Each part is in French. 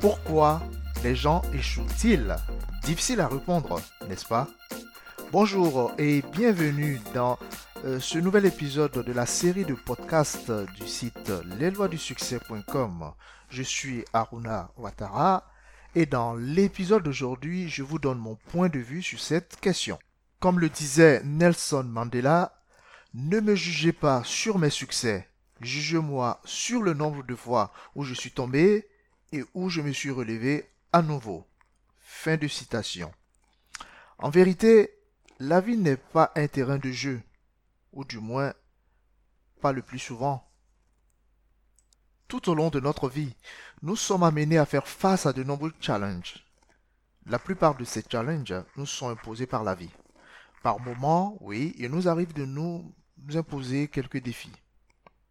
Pourquoi les gens échouent-ils? Difficile à répondre, n'est-ce pas? Bonjour et bienvenue dans euh, ce nouvel épisode de la série de podcasts du site lesloisdusuccès.com. Je suis Aruna Ouattara et dans l'épisode d'aujourd'hui, je vous donne mon point de vue sur cette question. Comme le disait Nelson Mandela, ne me jugez pas sur mes succès, jugez-moi sur le nombre de fois où je suis tombé et où je me suis relevé à nouveau. Fin de citation. En vérité, la vie n'est pas un terrain de jeu, ou du moins pas le plus souvent. Tout au long de notre vie, nous sommes amenés à faire face à de nombreux challenges. La plupart de ces challenges nous sont imposés par la vie. Par moments, oui, il nous arrive de nous imposer quelques défis.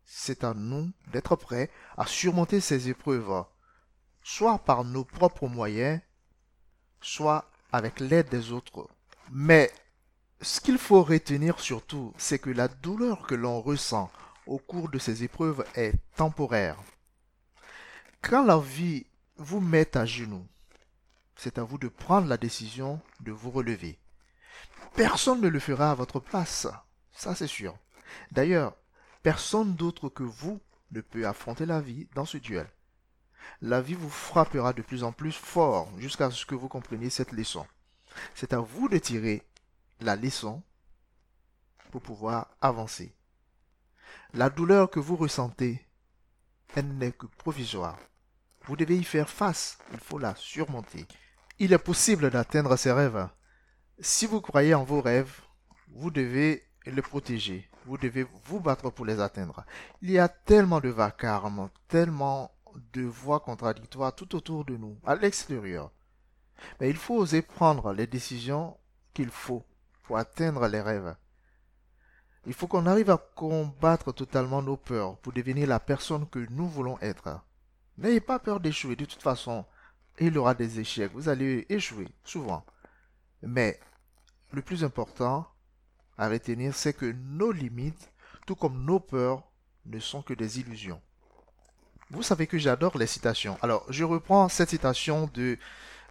C'est à nous d'être prêts à surmonter ces épreuves, soit par nos propres moyens, soit avec l'aide des autres. Mais ce qu'il faut retenir surtout, c'est que la douleur que l'on ressent au cours de ces épreuves est temporaire. Quand la vie vous met à genoux, c'est à vous de prendre la décision de vous relever. Personne ne le fera à votre place, ça c'est sûr. D'ailleurs, personne d'autre que vous ne peut affronter la vie dans ce duel. La vie vous frappera de plus en plus fort jusqu'à ce que vous compreniez cette leçon. C'est à vous de tirer la leçon pour pouvoir avancer. La douleur que vous ressentez, elle n'est que provisoire. Vous devez y faire face, il faut la surmonter. Il est possible d'atteindre ses rêves. Si vous croyez en vos rêves, vous devez les protéger. Vous devez vous battre pour les atteindre. Il y a tellement de vacarme, tellement de voix contradictoires tout autour de nous, à l'extérieur. Mais il faut oser prendre les décisions qu'il faut pour atteindre les rêves. Il faut qu'on arrive à combattre totalement nos peurs pour devenir la personne que nous voulons être. N'ayez pas peur d'échouer. De toute façon, il y aura des échecs. Vous allez échouer, souvent. Mais le plus important à retenir, c'est que nos limites, tout comme nos peurs, ne sont que des illusions. Vous savez que j'adore les citations. Alors, je reprends cette citation de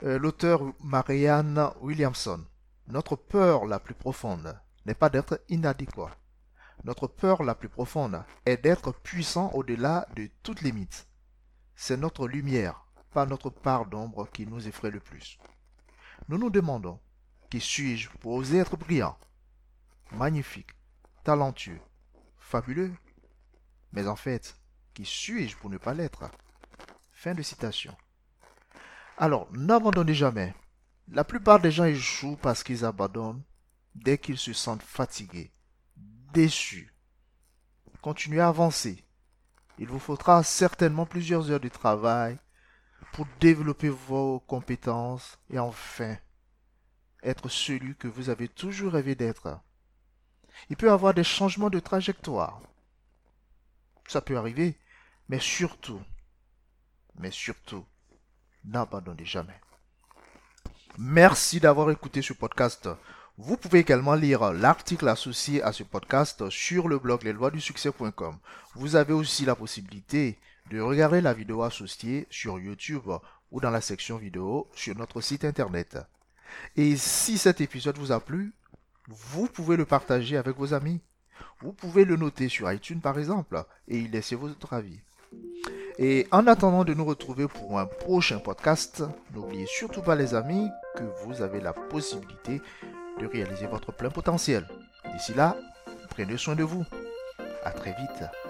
euh, l'auteur Marianne Williamson. Notre peur la plus profonde n'est pas d'être inadéquat. Notre peur la plus profonde est d'être puissant au-delà de toute limite. C'est notre lumière, pas notre part d'ombre qui nous effraie le plus. Nous nous demandons, qui suis-je pour oser être brillant, magnifique, talentueux, fabuleux Mais en fait, qui suis-je pour ne pas l'être? Fin de citation. Alors, n'abandonnez jamais. La plupart des gens échouent parce qu'ils abandonnent dès qu'ils se sentent fatigués, déçus. Continuez à avancer. Il vous faudra certainement plusieurs heures de travail pour développer vos compétences et enfin être celui que vous avez toujours rêvé d'être. Il peut y avoir des changements de trajectoire. Ça peut arriver, mais surtout, mais surtout, n'abandonnez jamais. Merci d'avoir écouté ce podcast. Vous pouvez également lire l'article associé à ce podcast sur le blog lesloisdusuccès.com. Vous avez aussi la possibilité de regarder la vidéo associée sur YouTube ou dans la section vidéo sur notre site internet. Et si cet épisode vous a plu, vous pouvez le partager avec vos amis. Vous pouvez le noter sur iTunes par exemple et y laisser votre avis. Et en attendant de nous retrouver pour un prochain podcast, n'oubliez surtout pas les amis que vous avez la possibilité de réaliser votre plein potentiel. D'ici là, prenez soin de vous. À très vite.